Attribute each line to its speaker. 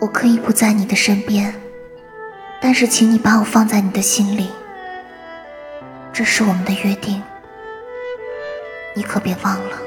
Speaker 1: 我可以不在你的身边但是请你把我放在你的心里这是我们的约定你可别忘了。